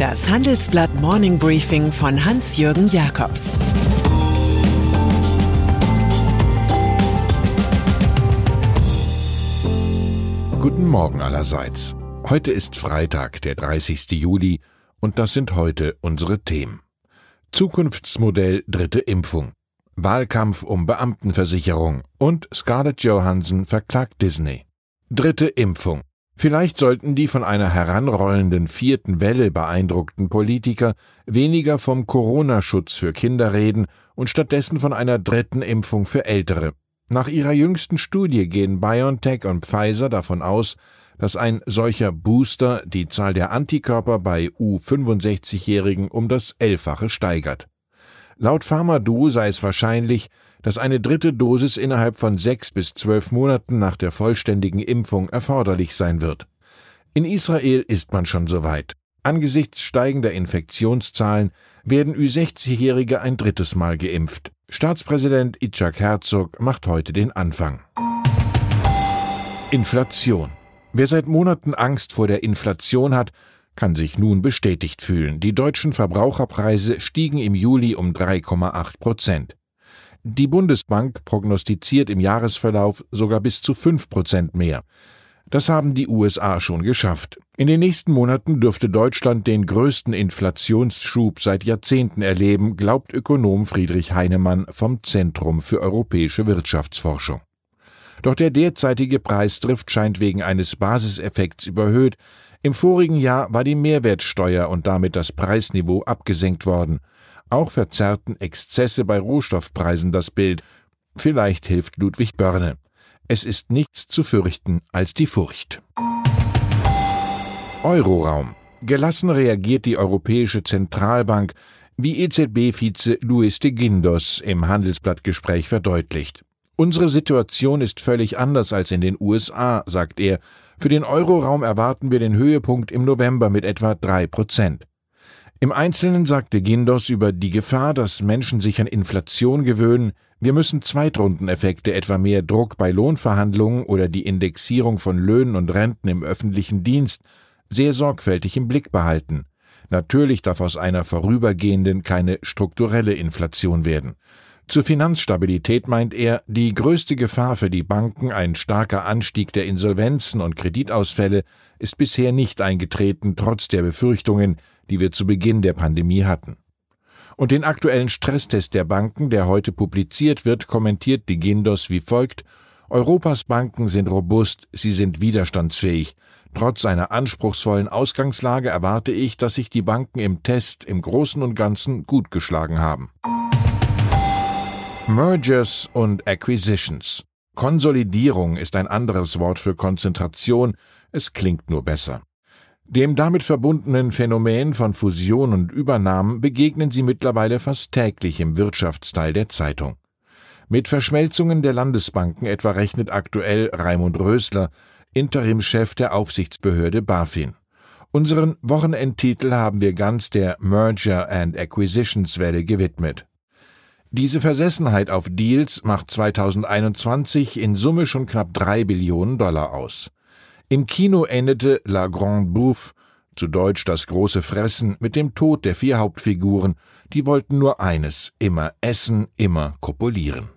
Das Handelsblatt Morning Briefing von Hans-Jürgen Jakobs Guten Morgen allerseits. Heute ist Freitag, der 30. Juli, und das sind heute unsere Themen. Zukunftsmodell dritte Impfung. Wahlkampf um Beamtenversicherung und Scarlett Johansson verklagt Disney. Dritte Impfung. Vielleicht sollten die von einer heranrollenden vierten Welle beeindruckten Politiker weniger vom Corona-Schutz für Kinder reden und stattdessen von einer dritten Impfung für Ältere. Nach ihrer jüngsten Studie gehen BioNTech und Pfizer davon aus, dass ein solcher Booster die Zahl der Antikörper bei U65-Jährigen um das Elffache steigert. Laut Pharma-Duo sei es wahrscheinlich, dass eine dritte Dosis innerhalb von sechs bis zwölf Monaten nach der vollständigen Impfung erforderlich sein wird. In Israel ist man schon so weit. Angesichts steigender Infektionszahlen werden Ü60-Jährige ein drittes Mal geimpft. Staatspräsident Itzhak Herzog macht heute den Anfang. Inflation. Wer seit Monaten Angst vor der Inflation hat, kann sich nun bestätigt fühlen. Die deutschen Verbraucherpreise stiegen im Juli um 3,8 Prozent. Die Bundesbank prognostiziert im Jahresverlauf sogar bis zu 5 Prozent mehr. Das haben die USA schon geschafft. In den nächsten Monaten dürfte Deutschland den größten Inflationsschub seit Jahrzehnten erleben, glaubt Ökonom Friedrich Heinemann vom Zentrum für europäische Wirtschaftsforschung. Doch der derzeitige Preisdrift scheint wegen eines Basiseffekts überhöht. Im vorigen Jahr war die Mehrwertsteuer und damit das Preisniveau abgesenkt worden. Auch verzerrten Exzesse bei Rohstoffpreisen das Bild. Vielleicht hilft Ludwig Börne. Es ist nichts zu fürchten als die Furcht. Euroraum. Gelassen reagiert die Europäische Zentralbank, wie EZB-Vize Luis de Guindos im Handelsblattgespräch verdeutlicht. Unsere Situation ist völlig anders als in den USA, sagt er. Für den Euroraum erwarten wir den Höhepunkt im November mit etwa drei Prozent. Im Einzelnen sagte Gindos über die Gefahr, dass Menschen sich an Inflation gewöhnen, wir müssen Zweitrundeneffekte, etwa mehr Druck bei Lohnverhandlungen oder die Indexierung von Löhnen und Renten im öffentlichen Dienst, sehr sorgfältig im Blick behalten. Natürlich darf aus einer vorübergehenden keine strukturelle Inflation werden. Zur Finanzstabilität meint er, die größte Gefahr für die Banken, ein starker Anstieg der Insolvenzen und Kreditausfälle, ist bisher nicht eingetreten, trotz der Befürchtungen, die wir zu Beginn der Pandemie hatten. Und den aktuellen Stresstest der Banken, der heute publiziert wird, kommentiert die Gindos wie folgt Europas Banken sind robust, sie sind widerstandsfähig. Trotz einer anspruchsvollen Ausgangslage erwarte ich, dass sich die Banken im Test im Großen und Ganzen gut geschlagen haben. Mergers und Acquisitions. Konsolidierung ist ein anderes Wort für Konzentration, es klingt nur besser. Dem damit verbundenen Phänomen von Fusion und Übernahmen begegnen Sie mittlerweile fast täglich im Wirtschaftsteil der Zeitung. Mit Verschmelzungen der Landesbanken etwa rechnet aktuell Raimund Rösler, Interimschef der Aufsichtsbehörde BaFin. Unseren Wochenendtitel haben wir ganz der Merger and Acquisitions Welle gewidmet. Diese Versessenheit auf Deals macht 2021 in Summe schon knapp drei Billionen Dollar aus. Im Kino endete La Grande Bouffe, zu Deutsch das große Fressen, mit dem Tod der vier Hauptfiguren, die wollten nur eines, immer essen, immer kopulieren.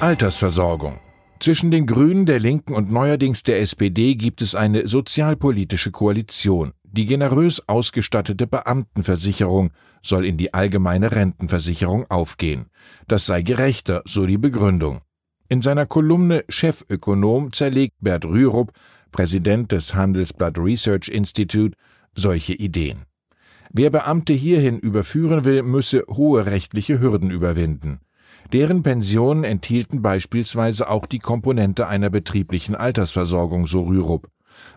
Altersversorgung. Zwischen den Grünen, der Linken und neuerdings der SPD gibt es eine sozialpolitische Koalition. Die generös ausgestattete Beamtenversicherung soll in die allgemeine Rentenversicherung aufgehen. Das sei gerechter, so die Begründung. In seiner Kolumne Chefökonom zerlegt Bert Rürup, Präsident des Handelsblatt Research Institute, solche Ideen. Wer Beamte hierhin überführen will, müsse hohe rechtliche Hürden überwinden. Deren Pensionen enthielten beispielsweise auch die Komponente einer betrieblichen Altersversorgung, so Rürup.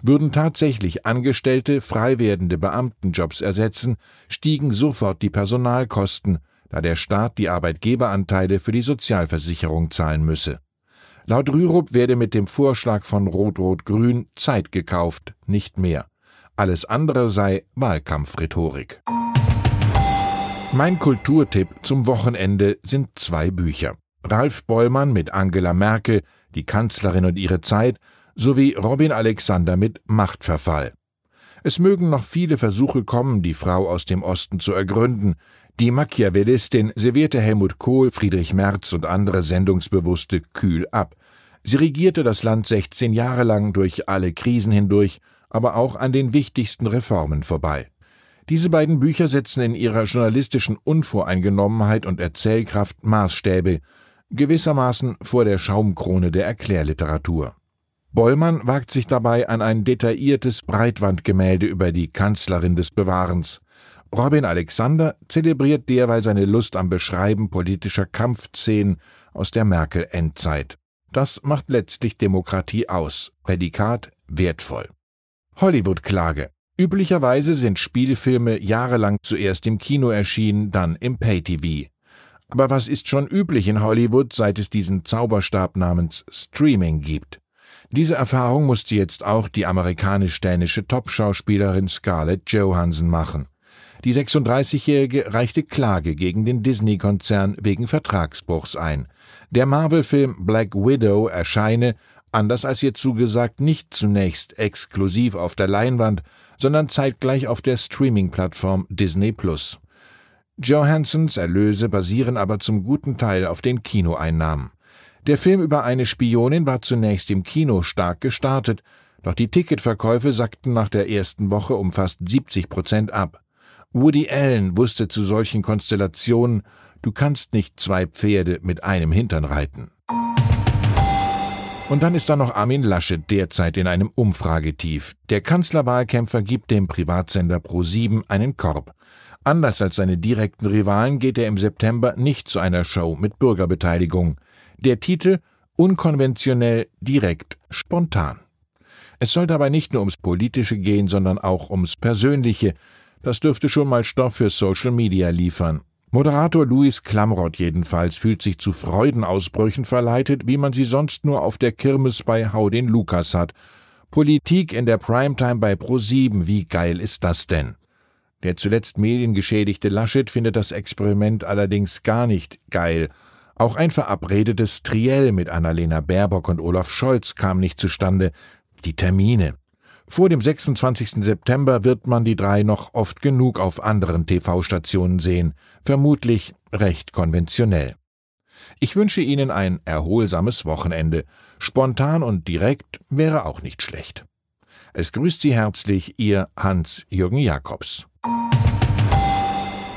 Würden tatsächlich Angestellte frei werdende Beamtenjobs ersetzen, stiegen sofort die Personalkosten, da der Staat die Arbeitgeberanteile für die Sozialversicherung zahlen müsse. Laut Rürup werde mit dem Vorschlag von Rot-Rot-Grün Zeit gekauft, nicht mehr. Alles andere sei Wahlkampfrhetorik. Mein Kulturtipp zum Wochenende sind zwei Bücher. Ralf Bollmann mit Angela Merkel, die Kanzlerin und ihre Zeit, sowie Robin Alexander mit Machtverfall. Es mögen noch viele Versuche kommen, die Frau aus dem Osten zu ergründen. Die Machiavellistin servierte Helmut Kohl, Friedrich Merz und andere Sendungsbewusste kühl ab. Sie regierte das Land 16 Jahre lang durch alle Krisen hindurch, aber auch an den wichtigsten Reformen vorbei. Diese beiden Bücher setzen in ihrer journalistischen Unvoreingenommenheit und Erzählkraft Maßstäbe, gewissermaßen vor der Schaumkrone der Erklärliteratur. Bollmann wagt sich dabei an ein detailliertes Breitwandgemälde über die Kanzlerin des Bewahrens. Robin Alexander zelebriert derweil seine Lust am Beschreiben politischer Kampfszenen aus der Merkel-Endzeit. Das macht letztlich Demokratie aus. Prädikat wertvoll. Hollywood-Klage. Üblicherweise sind Spielfilme jahrelang zuerst im Kino erschienen, dann im Pay-TV. Aber was ist schon üblich in Hollywood, seit es diesen Zauberstab namens Streaming gibt? Diese Erfahrung musste jetzt auch die amerikanisch-dänische Top-Schauspielerin Scarlett Johansson machen. Die 36-Jährige reichte Klage gegen den Disney-Konzern wegen Vertragsbruchs ein. Der Marvel-Film Black Widow erscheine, anders als ihr zugesagt, nicht zunächst exklusiv auf der Leinwand, sondern zeitgleich auf der Streaming-Plattform Disney Plus. Johansons Erlöse basieren aber zum guten Teil auf den Kinoeinnahmen. Der Film über eine Spionin war zunächst im Kino stark gestartet, doch die Ticketverkäufe sackten nach der ersten Woche um fast 70 Prozent ab. Woody Allen wusste zu solchen Konstellationen, du kannst nicht zwei Pferde mit einem Hintern reiten. Und dann ist da noch Armin Laschet derzeit in einem Umfragetief. Der Kanzlerwahlkämpfer gibt dem Privatsender Pro7 einen Korb. Anders als seine direkten Rivalen geht er im September nicht zu einer Show mit Bürgerbeteiligung. Der Titel unkonventionell, direkt, spontan. Es soll dabei nicht nur ums Politische gehen, sondern auch ums Persönliche. Das dürfte schon mal Stoff für Social Media liefern. Moderator Louis Klamroth jedenfalls fühlt sich zu Freudenausbrüchen verleitet, wie man sie sonst nur auf der Kirmes bei Hau den Lukas hat. Politik in der Primetime bei Pro7, wie geil ist das denn? Der zuletzt mediengeschädigte Laschet findet das Experiment allerdings gar nicht geil. Auch ein verabredetes Triell mit Annalena Baerbock und Olaf Scholz kam nicht zustande. Die Termine. Vor dem 26. September wird man die drei noch oft genug auf anderen TV-Stationen sehen, vermutlich recht konventionell. Ich wünsche Ihnen ein erholsames Wochenende. Spontan und direkt wäre auch nicht schlecht. Es grüßt Sie herzlich Ihr Hans-Jürgen Jakobs.